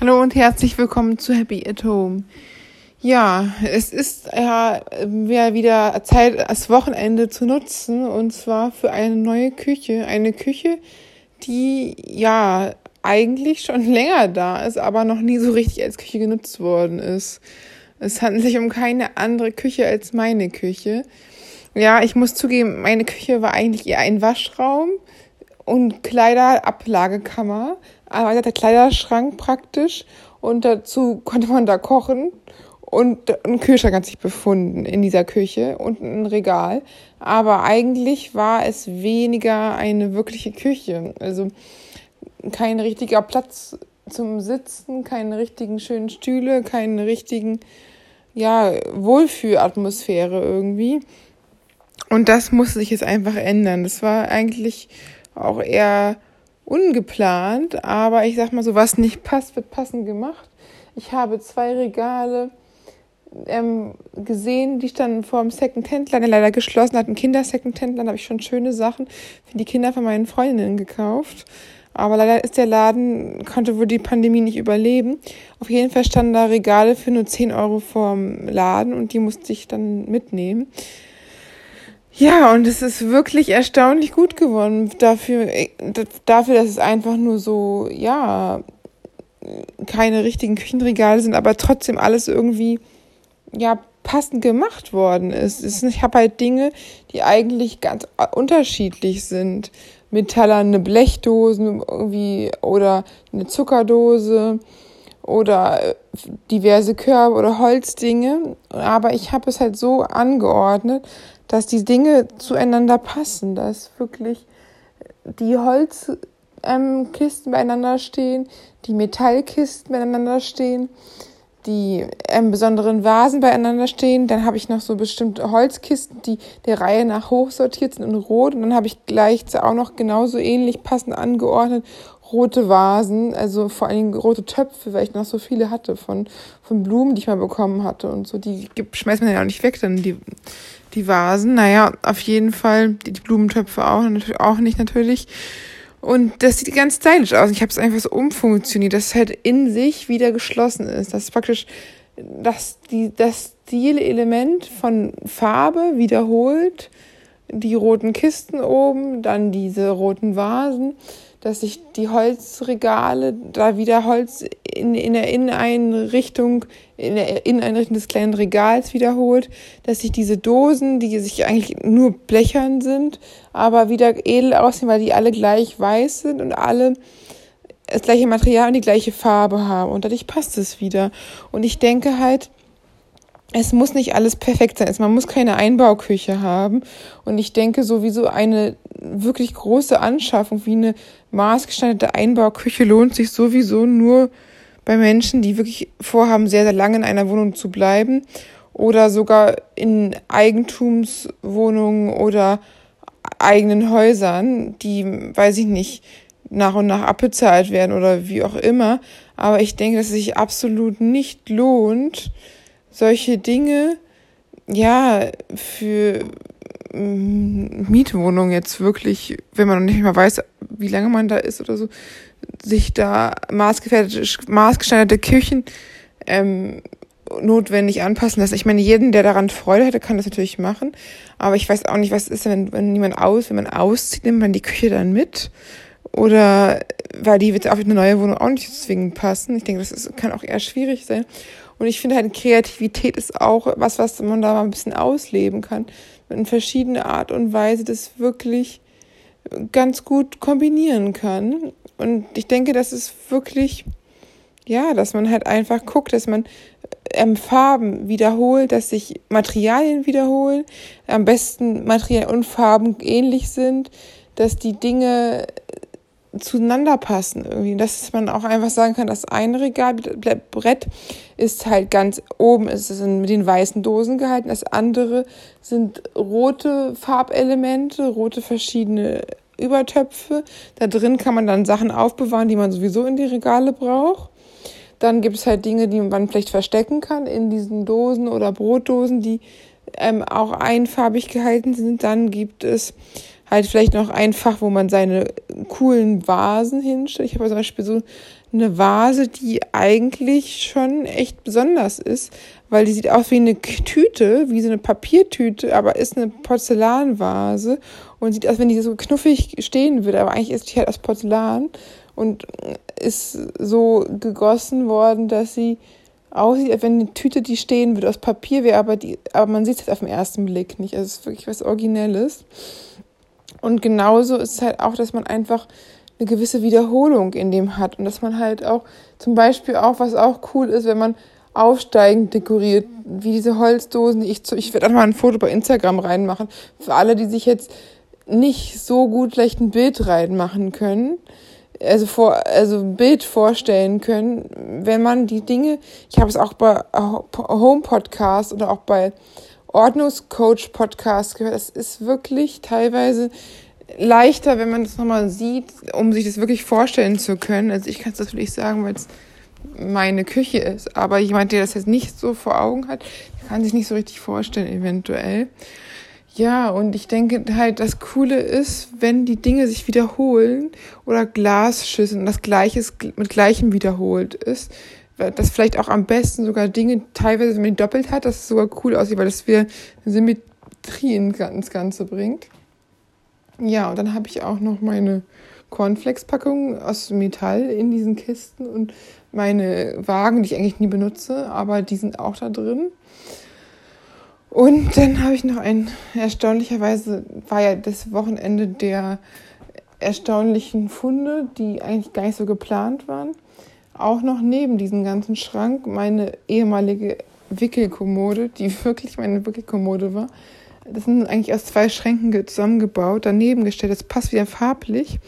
Hallo und herzlich willkommen zu Happy at Home. Ja, es ist ja wieder Zeit, das Wochenende zu nutzen und zwar für eine neue Küche. Eine Küche, die ja eigentlich schon länger da ist, aber noch nie so richtig als Küche genutzt worden ist. Es handelt sich um keine andere Küche als meine Küche. Ja, ich muss zugeben, meine Küche war eigentlich eher ein Waschraum und Kleiderablage-Kammer der Kleiderschrank praktisch und dazu konnte man da kochen und ein Kühlschrank hat sich befunden in dieser Küche und ein Regal. Aber eigentlich war es weniger eine wirkliche Küche. Also kein richtiger Platz zum Sitzen, keine richtigen schönen Stühle, keine richtigen, ja, Wohlfühlatmosphäre irgendwie. Und das musste sich jetzt einfach ändern. Das war eigentlich auch eher ungeplant, aber ich sag mal so, was nicht passt, wird passend gemacht. Ich habe zwei Regale ähm, gesehen, die standen vor dem Second-Hand-Laden, der leider geschlossen hat. Ein Kinder-Second-Hand-Laden habe ich schon schöne Sachen für die Kinder von meinen Freundinnen gekauft. Aber leider ist der Laden, konnte wohl die Pandemie nicht überleben. Auf jeden Fall standen da Regale für nur 10 Euro vorm Laden und die musste ich dann mitnehmen. Ja, und es ist wirklich erstaunlich gut geworden dafür, äh, dafür, dass es einfach nur so, ja, keine richtigen Küchenregale sind, aber trotzdem alles irgendwie, ja, passend gemacht worden ist. Ich habe halt Dinge, die eigentlich ganz unterschiedlich sind. Metallerne Blechdosen irgendwie oder eine Zuckerdose oder äh, diverse Körbe oder Holzdinge. Aber ich habe es halt so angeordnet, dass die Dinge zueinander passen, dass wirklich die Holzkisten ähm, beieinander stehen, die Metallkisten beieinander stehen, die ähm, besonderen Vasen beieinander stehen. Dann habe ich noch so bestimmte Holzkisten, die der Reihe nach hoch sortiert sind in Rot. Und dann habe ich gleich auch noch genauso ähnlich passend angeordnet rote Vasen, also vor allen Dingen rote Töpfe, weil ich noch so viele hatte von, von Blumen, die ich mal bekommen hatte und so. Die schmeißt man ja auch nicht weg, dann die, die Vasen. Naja, auf jeden Fall, die, die Blumentöpfe auch, auch nicht natürlich. Und das sieht ganz stylisch aus. Ich habe es einfach so umfunktioniert, dass es halt in sich wieder geschlossen ist. Das ist praktisch dass die, das Stilelement von Farbe wiederholt. Die roten Kisten oben, dann diese roten Vasen dass sich die Holzregale da wieder Holz in, in der Inneneinrichtung, in der Inneneinrichtung des kleinen Regals wiederholt, dass sich diese Dosen, die sich eigentlich nur blechern sind, aber wieder edel aussehen, weil die alle gleich weiß sind und alle das gleiche Material und die gleiche Farbe haben. Und dadurch passt es wieder. Und ich denke halt, es muss nicht alles perfekt sein. Man muss keine Einbauküche haben. Und ich denke, sowieso eine wirklich große Anschaffung wie eine maßgeschneiderte Einbauküche lohnt sich sowieso nur bei Menschen, die wirklich vorhaben, sehr, sehr lange in einer Wohnung zu bleiben oder sogar in Eigentumswohnungen oder eigenen Häusern, die, weiß ich nicht, nach und nach abbezahlt werden oder wie auch immer. Aber ich denke, dass es sich absolut nicht lohnt, solche Dinge, ja, für mm, Mietwohnung jetzt wirklich, wenn man nicht mal weiß, wie lange man da ist oder so, sich da maßgeschneiderte Küchen ähm, notwendig anpassen lassen. Ich meine, jeden, der daran Freude hätte, kann das natürlich machen. Aber ich weiß auch nicht, was ist, wenn, wenn niemand aus, wenn man auszieht, nimmt man die Küche dann mit? Oder weil die wird auf eine neue Wohnung auch nicht zwingend passen. Ich denke, das ist, kann auch eher schwierig sein. Und ich finde halt, Kreativität ist auch was, was man da mal ein bisschen ausleben kann. In verschiedene Art und Weise das wirklich ganz gut kombinieren kann. Und ich denke, das ist wirklich, ja, dass man halt einfach guckt, dass man ähm, Farben wiederholt, dass sich Materialien wiederholen, am besten Materialien und Farben ähnlich sind, dass die Dinge zueinander passen irgendwie. Dass man auch einfach sagen kann, das eine Regalbrett ist halt ganz oben, ist es mit den weißen Dosen gehalten, das andere sind rote Farbelemente, rote verschiedene Übertöpfe. Da drin kann man dann Sachen aufbewahren, die man sowieso in die Regale braucht. Dann gibt es halt Dinge, die man vielleicht verstecken kann in diesen Dosen oder Brotdosen, die ähm, auch einfarbig gehalten sind. Dann gibt es halt vielleicht noch ein Fach, wo man seine coolen Vasen hinstellt. Ich habe zum Beispiel so eine Vase, die eigentlich schon echt besonders ist, weil die sieht aus wie eine Tüte, wie so eine Papiertüte, aber ist eine Porzellanvase und sieht aus, wenn die so knuffig stehen würde, aber eigentlich ist die halt aus Porzellan und ist so gegossen worden, dass sie aussieht, als wenn eine Tüte, die stehen würde, aus Papier wäre, aber, die, aber man sieht es auf den ersten Blick nicht. Also es ist wirklich was Originelles. Und genauso ist es halt auch, dass man einfach eine gewisse Wiederholung in dem hat und dass man halt auch zum Beispiel auch, was auch cool ist, wenn man aufsteigend dekoriert, wie diese Holzdosen, die ich zu, ich werde auch mal ein Foto bei Instagram reinmachen, für alle, die sich jetzt nicht so gut vielleicht ein Bild reinmachen können, also vor, also ein Bild vorstellen können, wenn man die Dinge, ich habe es auch bei Home Podcast oder auch bei Ordnungscoach Podcast gehört, es ist wirklich teilweise leichter, wenn man das nochmal sieht, um sich das wirklich vorstellen zu können. Also ich kann es natürlich sagen, weil es meine Küche ist, aber jemand, der das jetzt nicht so vor Augen hat, kann sich nicht so richtig vorstellen, eventuell. Ja, und ich denke halt, das Coole ist, wenn die Dinge sich wiederholen oder Glasschüsseln das Gleiches mit Gleichem wiederholt ist, das vielleicht auch am besten sogar Dinge teilweise, wenn man die doppelt hat, dass es sogar cool aussieht, weil das wieder Symmetrie ins Ganze bringt. Ja, und dann habe ich auch noch meine Cornflakes-Packung aus Metall in diesen Kisten und meine Wagen, die ich eigentlich nie benutze, aber die sind auch da drin. Und dann habe ich noch ein, erstaunlicherweise war ja das Wochenende der erstaunlichen Funde, die eigentlich gar nicht so geplant waren. Auch noch neben diesem ganzen Schrank meine ehemalige Wickelkommode, die wirklich meine Wickelkommode war. Das sind eigentlich aus zwei Schränken zusammengebaut, daneben gestellt. Das passt wieder farblich.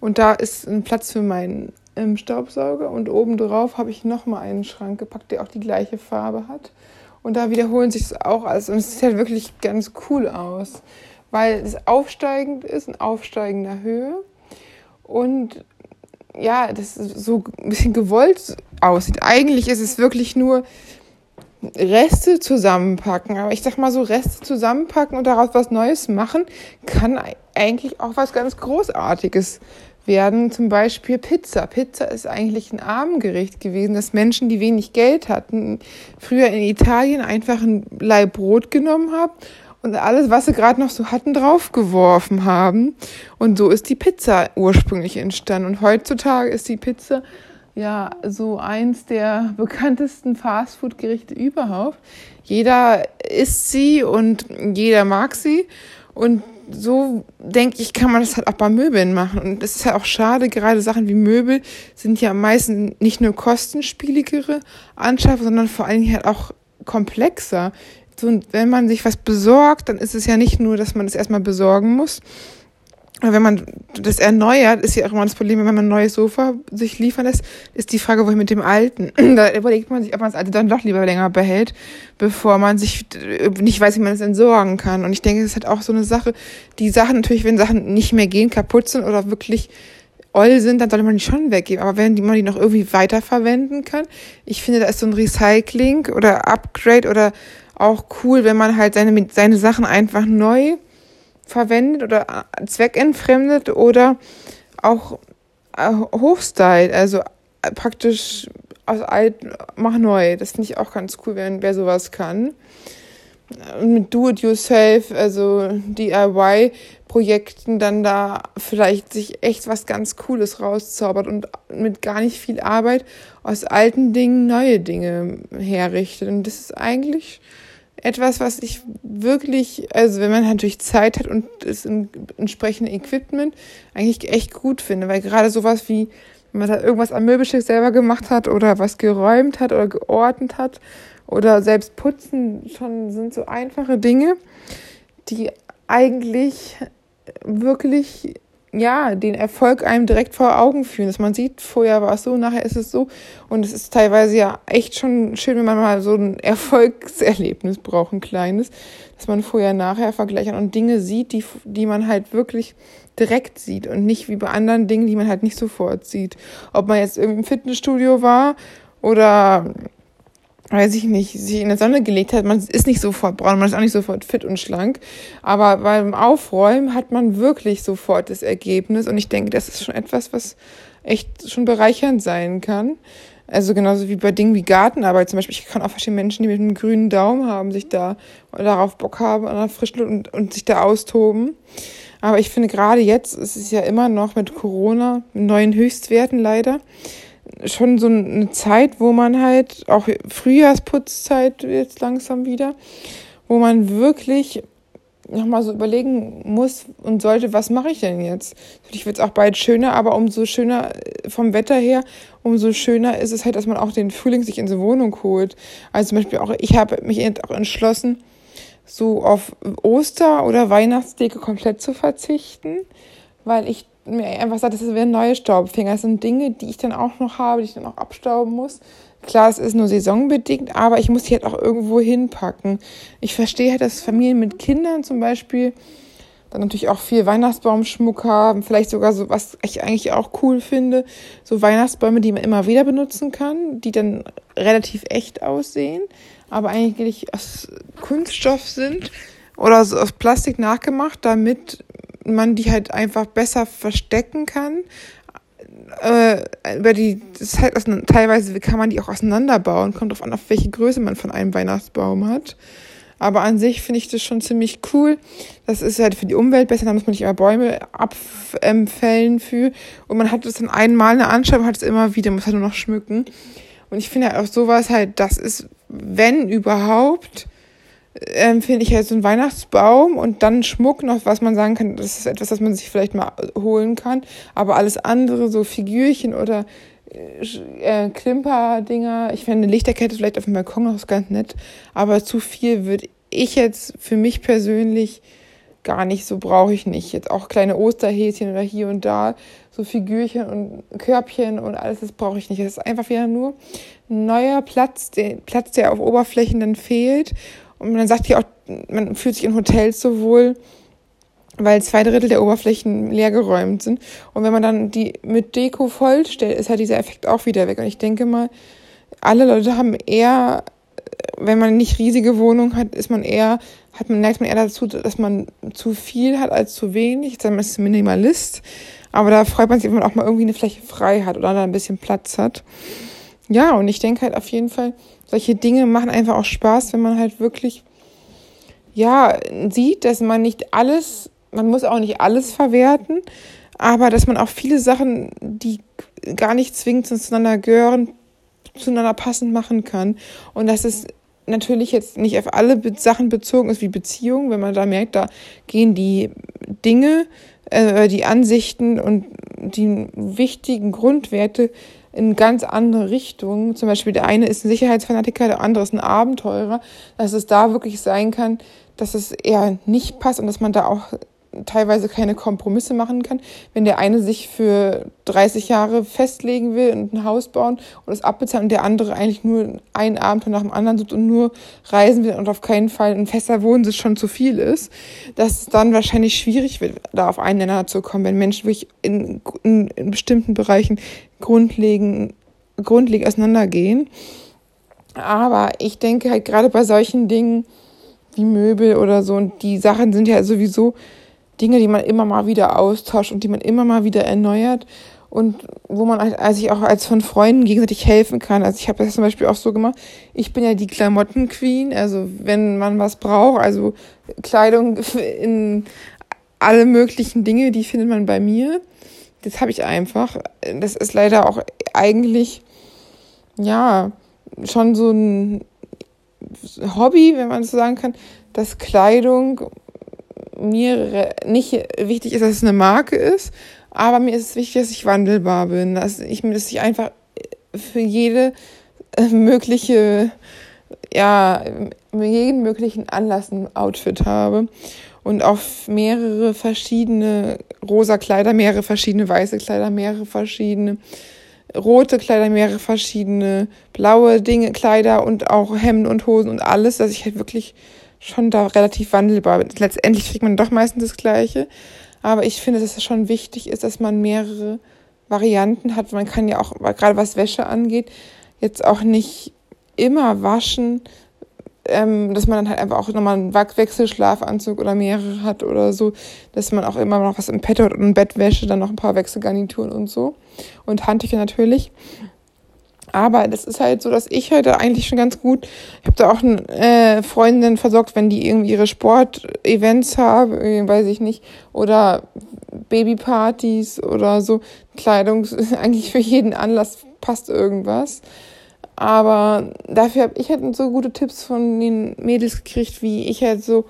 Und da ist ein Platz für meinen ähm, Staubsauger. Und oben drauf habe ich nochmal einen Schrank gepackt, der auch die gleiche Farbe hat. Und da wiederholen sich das auch alles. Und es sieht halt wirklich ganz cool aus, weil es aufsteigend ist, in aufsteigender Höhe. Und ja, das so ein bisschen gewollt aussieht. Eigentlich ist es wirklich nur Reste zusammenpacken. Aber ich sag mal so, Reste zusammenpacken und daraus was Neues machen, kann eigentlich auch was ganz Großartiges werden zum Beispiel Pizza. Pizza ist eigentlich ein Abendgericht gewesen, dass Menschen, die wenig Geld hatten, früher in Italien einfach ein Leib Brot genommen haben und alles, was sie gerade noch so hatten, draufgeworfen haben. Und so ist die Pizza ursprünglich entstanden. Und heutzutage ist die Pizza ja so eins der bekanntesten Fastfood-Gerichte überhaupt. Jeder isst sie und jeder mag sie. Und so denke ich, kann man das halt auch bei Möbeln machen. Und es ist halt auch schade, gerade Sachen wie Möbel sind ja meistens nicht nur kostenspieligere Anschaffung, sondern vor allen Dingen halt auch komplexer. So, wenn man sich was besorgt, dann ist es ja nicht nur, dass man es erstmal besorgen muss, wenn man das erneuert, ist ja auch immer das Problem, wenn man ein neues Sofa sich liefern lässt, ist die Frage, wohin mit dem alten. Da überlegt man sich, ob man das alte dann doch lieber länger behält, bevor man sich nicht weiß, wie man es entsorgen kann. Und ich denke, es ist halt auch so eine Sache, die Sachen natürlich, wenn Sachen nicht mehr gehen, kaputt sind oder wirklich oll sind, dann sollte man die schon weggeben. Aber wenn man die noch irgendwie weiterverwenden kann, ich finde, da ist so ein Recycling oder Upgrade oder auch cool, wenn man halt seine, seine Sachen einfach neu verwendet oder äh, zweckentfremdet oder auch äh, hochstylt, also äh, praktisch aus alt mach neu. Das finde ich auch ganz cool, wenn wer sowas kann. Mit Do-it-yourself, also DIY-Projekten dann da vielleicht sich echt was ganz Cooles rauszaubert und mit gar nicht viel Arbeit aus alten Dingen neue Dinge herrichtet. Und das ist eigentlich etwas, was ich wirklich, also wenn man natürlich Zeit hat und das entsprechende Equipment, eigentlich echt gut finde, weil gerade sowas wie, wenn man da irgendwas am Möbelstück selber gemacht hat oder was geräumt hat oder geordnet hat oder selbst putzen, schon sind so einfache Dinge, die eigentlich wirklich ja, den Erfolg einem direkt vor Augen führen, dass man sieht, vorher war es so, nachher ist es so. Und es ist teilweise ja echt schon schön, wenn man mal so ein Erfolgserlebnis braucht, ein kleines, dass man vorher, nachher vergleicht und Dinge sieht, die, die man halt wirklich direkt sieht und nicht wie bei anderen Dingen, die man halt nicht sofort sieht. Ob man jetzt im Fitnessstudio war oder weiß ich nicht, sich in der Sonne gelegt hat, man ist nicht sofort braun, man ist auch nicht sofort fit und schlank. Aber beim Aufräumen hat man wirklich sofort das Ergebnis. Und ich denke, das ist schon etwas, was echt schon bereichernd sein kann. Also genauso wie bei Dingen wie Gartenarbeit zum Beispiel. Ich kann auch verstehen Menschen, die mit einem grünen Daumen haben, sich da darauf Bock haben an der und, und sich da austoben. Aber ich finde gerade jetzt, es ist ja immer noch mit Corona, mit neuen Höchstwerten leider, schon so eine Zeit, wo man halt, auch Frühjahrsputzzeit jetzt langsam wieder, wo man wirklich nochmal so überlegen muss und sollte, was mache ich denn jetzt? Natürlich wird es auch bald schöner, aber umso schöner äh, vom Wetter her, umso schöner ist es halt, dass man auch den Frühling sich in so Wohnung holt. Also zum Beispiel auch, ich habe mich auch entschlossen, so auf Oster- oder Weihnachtsdeko komplett zu verzichten, weil ich mir einfach sage, das wären neue Staubfinger. Das sind Dinge, die ich dann auch noch habe, die ich dann auch abstauben muss. Klar, es ist nur saisonbedingt, aber ich muss die halt auch irgendwo hinpacken. Ich verstehe halt, dass Familien mit Kindern zum Beispiel dann natürlich auch viel Weihnachtsbaumschmuck haben, vielleicht sogar so, was ich eigentlich auch cool finde, so Weihnachtsbäume, die man immer wieder benutzen kann, die dann relativ echt aussehen, aber eigentlich aus Kunststoff sind oder so aus Plastik nachgemacht, damit man die halt einfach besser verstecken kann. Äh, über die, das ist halt teilweise kann man die auch auseinanderbauen, kommt auf an, auf welche Größe man von einem Weihnachtsbaum hat. Aber an sich finde ich das schon ziemlich cool. Das ist halt für die Umwelt besser, da muss man nicht immer Bäume abfällen für. Und man hat es dann einmal eine Anschauung, hat es immer wieder, muss halt nur noch schmücken. Und ich finde halt auch sowas halt, das ist, wenn überhaupt, ähm, finde ich halt so ein Weihnachtsbaum und dann Schmuck noch, was man sagen kann, das ist etwas, was man sich vielleicht mal holen kann. Aber alles andere, so Figürchen oder äh, Klimper-Dinger, ich fände eine Lichterkette vielleicht auf dem Balkon noch ganz nett, aber zu viel würde ich jetzt für mich persönlich gar nicht, so brauche ich nicht. Jetzt auch kleine Osterhäschen oder hier und da, so Figürchen und Körbchen und alles, das brauche ich nicht. Das ist einfach wieder nur ein neuer Platz, der Platz, der auf Oberflächen dann fehlt und man sagt ja auch, man fühlt sich in Hotels so wohl, weil zwei Drittel der Oberflächen leergeräumt sind. Und wenn man dann die mit Deko vollstellt, ist halt dieser Effekt auch wieder weg. Und ich denke mal, alle Leute haben eher, wenn man nicht riesige Wohnung hat, ist man eher, hat man, neigt man eher dazu, dass man zu viel hat als zu wenig. Ich es ist Minimalist. Aber da freut man sich, wenn man auch mal irgendwie eine Fläche frei hat oder da ein bisschen Platz hat. Ja, und ich denke halt auf jeden Fall, solche Dinge machen einfach auch Spaß, wenn man halt wirklich, ja, sieht, dass man nicht alles, man muss auch nicht alles verwerten, aber dass man auch viele Sachen, die gar nicht zwingend zueinander gehören, zueinander passend machen kann. Und dass es natürlich jetzt nicht auf alle Sachen bezogen ist wie Beziehungen, wenn man da merkt, da gehen die Dinge, äh, die Ansichten und die wichtigen Grundwerte in ganz andere Richtungen. Zum Beispiel der eine ist ein Sicherheitsfanatiker, der andere ist ein Abenteurer. Dass es da wirklich sein kann, dass es eher nicht passt und dass man da auch teilweise keine Kompromisse machen kann. Wenn der eine sich für 30 Jahre festlegen will und ein Haus bauen und es abbezahlen und der andere eigentlich nur ein Abenteuer nach dem anderen sucht und nur reisen will und auf keinen Fall ein fester Wohnsitz schon zu viel ist, dass es dann wahrscheinlich schwierig wird, da auf einen Nenner zu kommen, wenn Menschen wirklich in, in, in bestimmten Bereichen grundlegend, grundlegend auseinandergehen. Aber ich denke halt gerade bei solchen Dingen wie Möbel oder so, und die Sachen sind ja sowieso Dinge, die man immer mal wieder austauscht und die man immer mal wieder erneuert und wo man also ich auch als von Freunden gegenseitig helfen kann. Also ich habe das zum Beispiel auch so gemacht. Ich bin ja die Klamotten-Queen, also wenn man was braucht, also Kleidung in alle möglichen Dinge, die findet man bei mir. Das habe ich einfach. Das ist leider auch eigentlich, ja, schon so ein Hobby, wenn man so sagen kann, dass Kleidung mir nicht wichtig ist, dass es eine Marke ist, aber mir ist es wichtig, dass ich wandelbar bin, dass ich dass ich einfach für jede äh, mögliche, ja, jeden möglichen Anlass ein Outfit habe und auch mehrere verschiedene rosa Kleider, mehrere verschiedene weiße Kleider, mehrere verschiedene rote Kleider, mehrere verschiedene blaue Dinge, Kleider und auch Hemden und Hosen und alles, dass ich halt wirklich schon da relativ wandelbar. Letztendlich kriegt man doch meistens das Gleiche. Aber ich finde, dass es schon wichtig ist, dass man mehrere Varianten hat. Man kann ja auch, gerade was Wäsche angeht, jetzt auch nicht immer waschen. ähm, dass man dann halt einfach auch nochmal einen Wechselschlafanzug oder mehrere hat oder so, dass man auch immer noch was im Petto hat und Bettwäsche, dann noch ein paar Wechselgarnituren und so. Und Handtücher natürlich. Aber das ist halt so, dass ich halt eigentlich schon ganz gut, ich habe da auch eine äh, Freundin versorgt, wenn die irgendwie ihre Sportevents haben, weiß ich nicht, oder Babypartys oder so. Kleidung eigentlich für jeden Anlass passt irgendwas. Aber dafür habe ich halt so gute Tipps von den Mädels gekriegt, wie ich halt so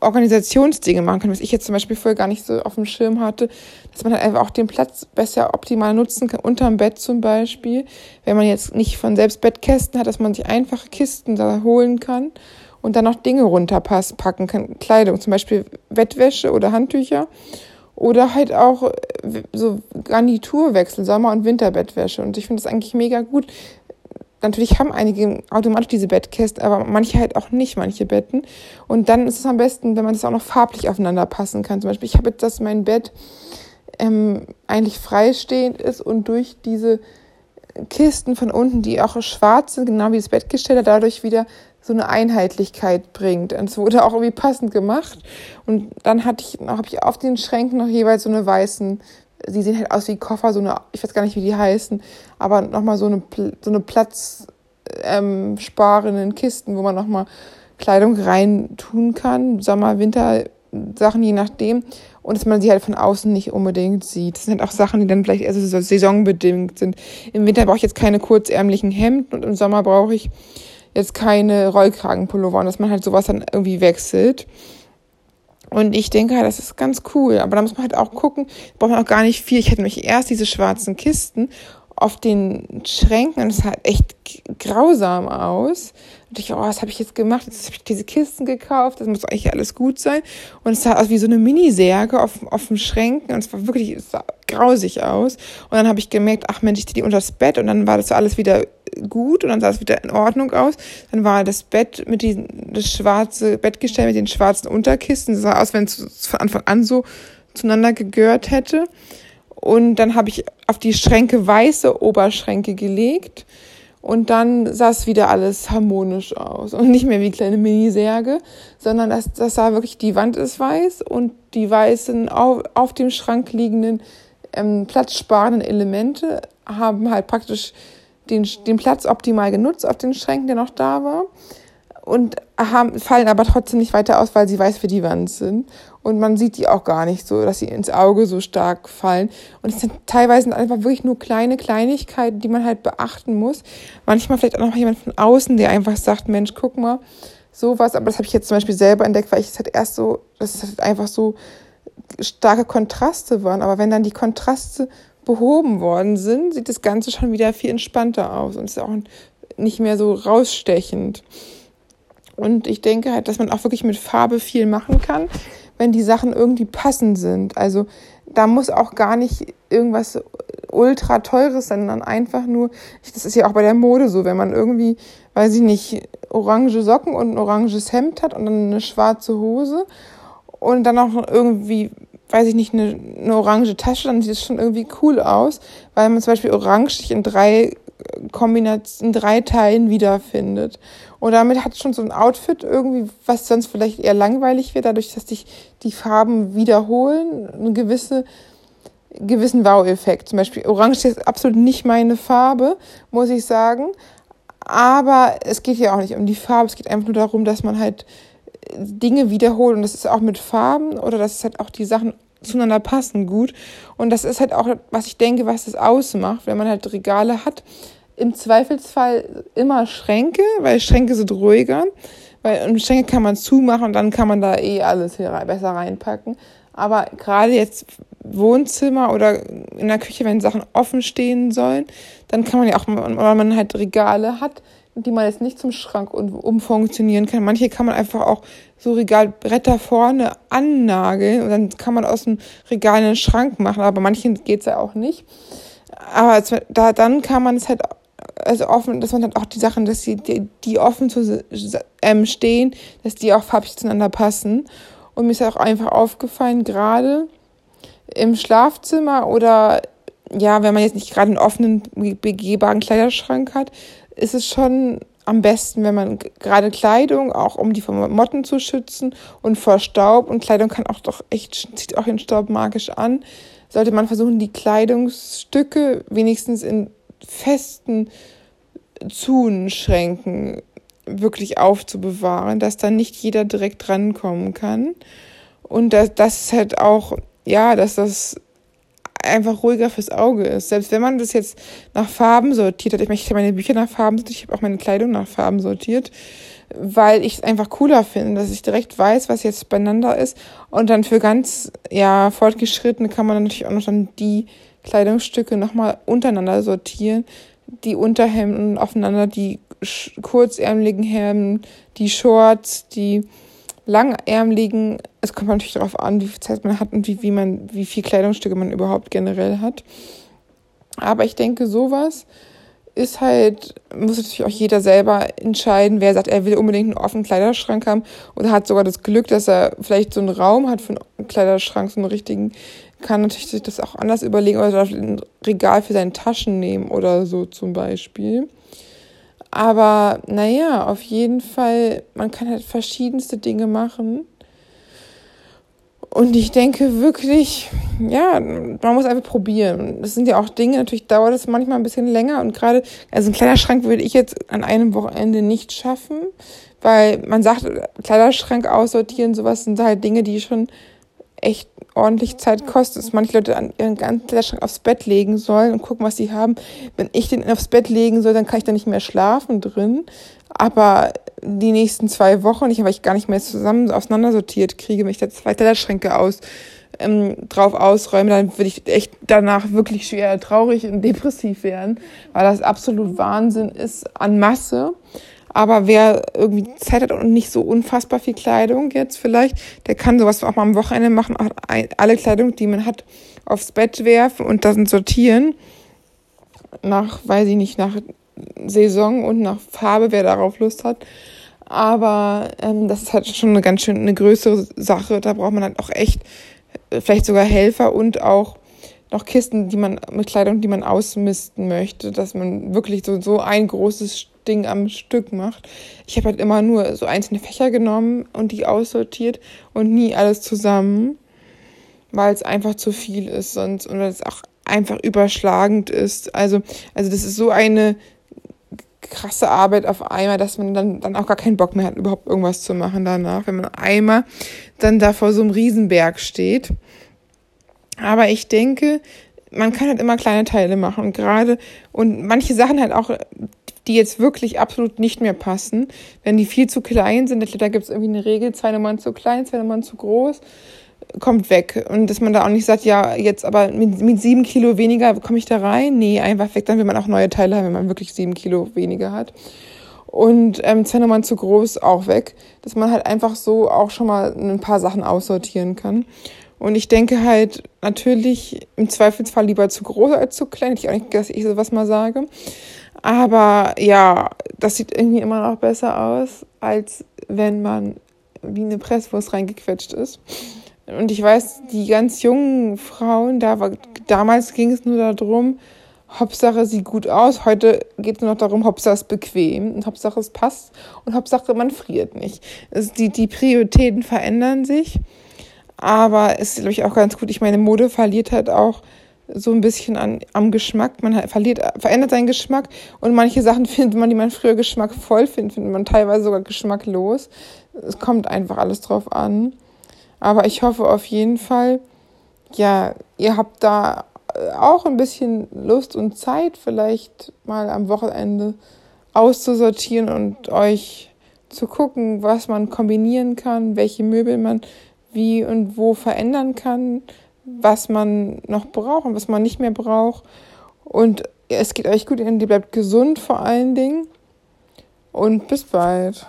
Organisationsdinge machen kann, was ich jetzt zum Beispiel vorher gar nicht so auf dem Schirm hatte, dass man halt einfach auch den Platz besser optimal nutzen kann, unterm Bett zum Beispiel. Wenn man jetzt nicht von selbst Bettkästen hat, dass man sich einfache Kisten da holen kann und dann noch Dinge runterpacken kann, Kleidung, zum Beispiel Bettwäsche oder Handtücher. Oder halt auch so Garniturwechsel, Sommer- und Winterbettwäsche. Und ich finde das eigentlich mega gut, natürlich haben einige automatisch diese Bettkästen, aber manche halt auch nicht, manche Betten. Und dann ist es am besten, wenn man das auch noch farblich aufeinander passen kann. Zum Beispiel, ich habe jetzt, dass mein Bett ähm, eigentlich freistehend ist und durch diese Kisten von unten, die auch schwarz sind, genau wie das Bettgestell, dadurch wieder so eine Einheitlichkeit bringt. Und es wurde auch irgendwie passend gemacht. Und dann hatte ich, habe ich auf den Schränken noch jeweils so eine weißen sie sehen halt aus wie Koffer, so eine, ich weiß gar nicht, wie die heißen, aber nochmal so eine, so eine platzsparenden ähm, Kisten, wo man nochmal Kleidung rein tun kann, Sommer, Winter, Sachen, je nachdem. Und dass man sie halt von außen nicht unbedingt sieht. Das sind halt auch Sachen, die dann vielleicht eher so saisonbedingt sind. Im Winter brauche ich jetzt keine kurzärmlichen Hemden und im Sommer brauche ich jetzt keine Rollkragenpullover und dass man halt sowas dann irgendwie wechselt. Und ich denke halt, das ist ganz cool. Aber da muss man halt auch gucken, braucht man auch gar nicht viel. Ich hätte nämlich erst diese schwarzen Kisten auf den Schränken und es sah echt grausam aus. Und ich, oh, was habe ich jetzt gemacht? Jetzt habe ich diese Kisten gekauft, das muss eigentlich alles gut sein. Und es sah aus wie so eine Minisärge auf, auf dem Schränken und es war wirklich, es sah grausig aus. Und dann habe ich gemerkt, ach Mensch, ich die unter das Bett und dann war das so alles wieder gut und dann sah es wieder in Ordnung aus. Dann war das Bett mit diesem, das schwarze Bettgestell mit den schwarzen Unterkisten. Das sah aus, wenn es von Anfang an so zueinander gegehört hätte. Und dann habe ich auf die Schränke weiße Oberschränke gelegt. Und dann sah es wieder alles harmonisch aus. Und nicht mehr wie kleine Minisärge, sondern das, das sah wirklich, die Wand ist weiß und die weißen auf, auf dem Schrank liegenden ähm, platzsparenden Elemente haben halt praktisch den, den Platz optimal genutzt auf den Schränken, der noch da war. Und haben, fallen aber trotzdem nicht weiter aus, weil sie weiß für die Wand sind. Und man sieht die auch gar nicht so, dass sie ins Auge so stark fallen. Und es sind teilweise einfach wirklich nur kleine Kleinigkeiten, die man halt beachten muss. Manchmal vielleicht auch noch jemand von außen, der einfach sagt, Mensch, guck mal, sowas. Aber das habe ich jetzt zum Beispiel selber entdeckt, weil ich es halt erst so, dass es halt einfach so starke Kontraste waren. Aber wenn dann die Kontraste behoben worden sind, sieht das Ganze schon wieder viel entspannter aus und ist auch nicht mehr so rausstechend. Und ich denke halt, dass man auch wirklich mit Farbe viel machen kann, wenn die Sachen irgendwie passend sind. Also da muss auch gar nicht irgendwas ultra teures sein, sondern einfach nur, das ist ja auch bei der Mode so, wenn man irgendwie, weiß ich nicht, orange Socken und ein oranges Hemd hat und dann eine schwarze Hose und dann auch irgendwie weiß ich nicht, eine, eine orange Tasche, dann sieht es schon irgendwie cool aus, weil man zum Beispiel orange sich in drei Kombinationen, in drei Teilen wiederfindet. Und damit hat schon so ein Outfit irgendwie, was sonst vielleicht eher langweilig wird, dadurch, dass sich die Farben wiederholen, einen gewisse, gewissen Wow-Effekt. Zum Beispiel Orange ist absolut nicht meine Farbe, muss ich sagen. Aber es geht ja auch nicht um die Farbe, es geht einfach nur darum, dass man halt Dinge wiederholt und das ist auch mit Farben oder dass es halt auch die Sachen zueinander passen gut und das ist halt auch was ich denke was das ausmacht wenn man halt Regale hat im Zweifelsfall immer Schränke weil Schränke sind ruhiger weil in Schränke kann man zumachen und dann kann man da eh alles hier besser reinpacken aber gerade jetzt Wohnzimmer oder in der Küche wenn Sachen offen stehen sollen dann kann man ja auch weil man halt Regale hat die man jetzt nicht zum Schrank umfunktionieren kann. Manche kann man einfach auch so Regalbretter vorne annageln und dann kann man aus dem Regal einen Schrank machen, aber manchen geht's ja auch nicht. Aber da, dann kann man es halt also offen, dass man halt auch die Sachen, dass die, die, die offen zu ähm, stehen, dass die auch farblich zueinander passen. Und mir ist auch einfach aufgefallen, gerade im Schlafzimmer oder ja, wenn man jetzt nicht gerade einen offenen, begehbaren Kleiderschrank hat, ist es schon am besten, wenn man gerade Kleidung, auch um die vor Motten zu schützen und vor Staub, und Kleidung kann auch doch echt, zieht auch den Staub magisch an, sollte man versuchen, die Kleidungsstücke wenigstens in festen Zunschränken wirklich aufzubewahren, dass dann nicht jeder direkt rankommen kann. Und dass das halt auch, ja, dass das einfach ruhiger fürs Auge ist. Selbst wenn man das jetzt nach Farben sortiert hat, ich habe meine Bücher nach Farben sortiert, ich habe auch meine Kleidung nach Farben sortiert, weil ich es einfach cooler finde, dass ich direkt weiß, was jetzt beieinander ist. Und dann für ganz, ja, fortgeschrittene kann man natürlich auch noch dann die Kleidungsstücke nochmal untereinander sortieren. Die Unterhemden aufeinander, die kurzärmeligen Hemden, die Shorts, die langärmeligen, es kommt natürlich darauf an, wie viel Zeit man hat und wie, wie man, wie viel Kleidungsstücke man überhaupt generell hat. Aber ich denke, sowas ist halt, muss natürlich auch jeder selber entscheiden, wer sagt, er will unbedingt einen offenen Kleiderschrank haben oder hat sogar das Glück, dass er vielleicht so einen Raum hat für einen Kleiderschrank, so einen richtigen, kann natürlich sich das auch anders überlegen oder ein Regal für seine Taschen nehmen oder so zum Beispiel. Aber naja, auf jeden Fall, man kann halt verschiedenste Dinge machen. Und ich denke wirklich, ja, man muss einfach probieren. Das sind ja auch Dinge, natürlich dauert es manchmal ein bisschen länger. Und gerade, also ein Kleiderschrank würde ich jetzt an einem Wochenende nicht schaffen, weil man sagt, Kleiderschrank aussortieren, sowas sind halt Dinge, die schon echt ordentlich Zeit kostet, dass manche Leute an ihren ganzen Kleiderschrank aufs Bett legen sollen und gucken, was sie haben. Wenn ich den aufs Bett legen soll, dann kann ich da nicht mehr schlafen drin. Aber die nächsten zwei Wochen, ich, weil ich gar nicht mehr zusammen auseinandersortiert kriege, wenn ich da zwei Kleiderschränke aus, ähm, drauf ausräume, dann würde ich echt danach wirklich schwer traurig und depressiv werden, weil das absolut Wahnsinn ist an Masse. Aber wer irgendwie Zeit hat und nicht so unfassbar viel Kleidung jetzt vielleicht, der kann sowas auch mal am Wochenende machen, alle Kleidung, die man hat, aufs Bett werfen und dann sortieren. Nach, weiß ich nicht, nach Saison und nach Farbe, wer darauf Lust hat. Aber ähm, das ist halt schon eine ganz schön eine größere Sache. Da braucht man halt auch echt äh, vielleicht sogar Helfer und auch noch Kisten, die man mit Kleidung, die man ausmisten möchte, dass man wirklich so, so ein großes Ding am Stück macht. Ich habe halt immer nur so einzelne Fächer genommen und die aussortiert und nie alles zusammen, weil es einfach zu viel ist sonst und weil es auch einfach überschlagend ist. Also, also das ist so eine krasse Arbeit auf einmal, dass man dann, dann auch gar keinen Bock mehr hat, überhaupt irgendwas zu machen danach, wenn man einmal dann da vor so einem Riesenberg steht. Aber ich denke, man kann halt immer kleine Teile machen und gerade und manche Sachen halt auch die jetzt wirklich absolut nicht mehr passen. Wenn die viel zu klein sind, da gibt es irgendwie eine Regel, zwei Nummern zu klein, zwei Nummern zu groß, kommt weg. Und dass man da auch nicht sagt, ja, jetzt aber mit, mit sieben Kilo weniger komme ich da rein. Nee, einfach weg. Dann will man auch neue Teile haben, wenn man wirklich sieben Kilo weniger hat. Und ähm, zwei Nummern zu groß auch weg. Dass man halt einfach so auch schon mal ein paar Sachen aussortieren kann. Und ich denke halt natürlich im Zweifelsfall lieber zu groß als zu klein. Ich auch nicht, dass ich sowas mal sage. Aber ja, das sieht irgendwie immer noch besser aus, als wenn man wie eine Presswurst reingequetscht ist. Und ich weiß, die ganz jungen Frauen, da war, damals ging es nur darum, Hauptsache sieht gut aus. Heute geht es nur noch darum, Hauptsache ist bequem und Hauptsache es passt und Hauptsache man friert nicht. Also die, die Prioritäten verändern sich, aber es ist, glaube ich, auch ganz gut. Ich meine, Mode verliert halt auch so ein bisschen an, am Geschmack. Man verliert, verändert seinen Geschmack und manche Sachen findet man, die man früher geschmackvoll findet, findet man teilweise sogar geschmacklos. Es kommt einfach alles drauf an. Aber ich hoffe auf jeden Fall, ja, ihr habt da auch ein bisschen Lust und Zeit, vielleicht mal am Wochenende auszusortieren und euch zu gucken, was man kombinieren kann, welche Möbel man wie und wo verändern kann was man noch braucht und was man nicht mehr braucht. Und es geht euch gut, ihr bleibt gesund vor allen Dingen. Und bis bald.